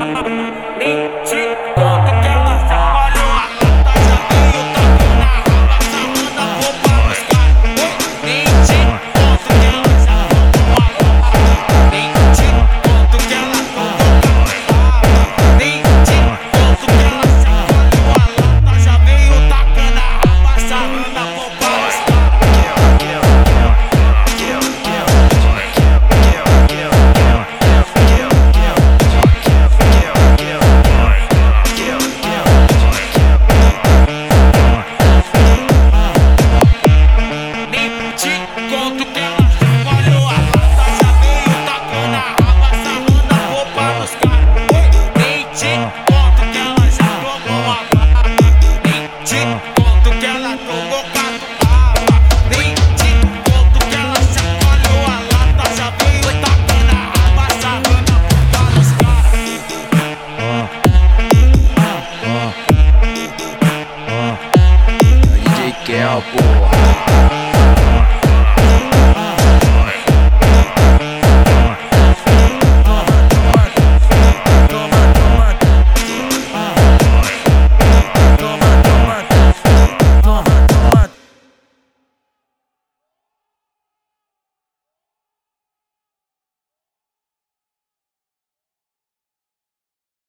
Thank you. que é a porra.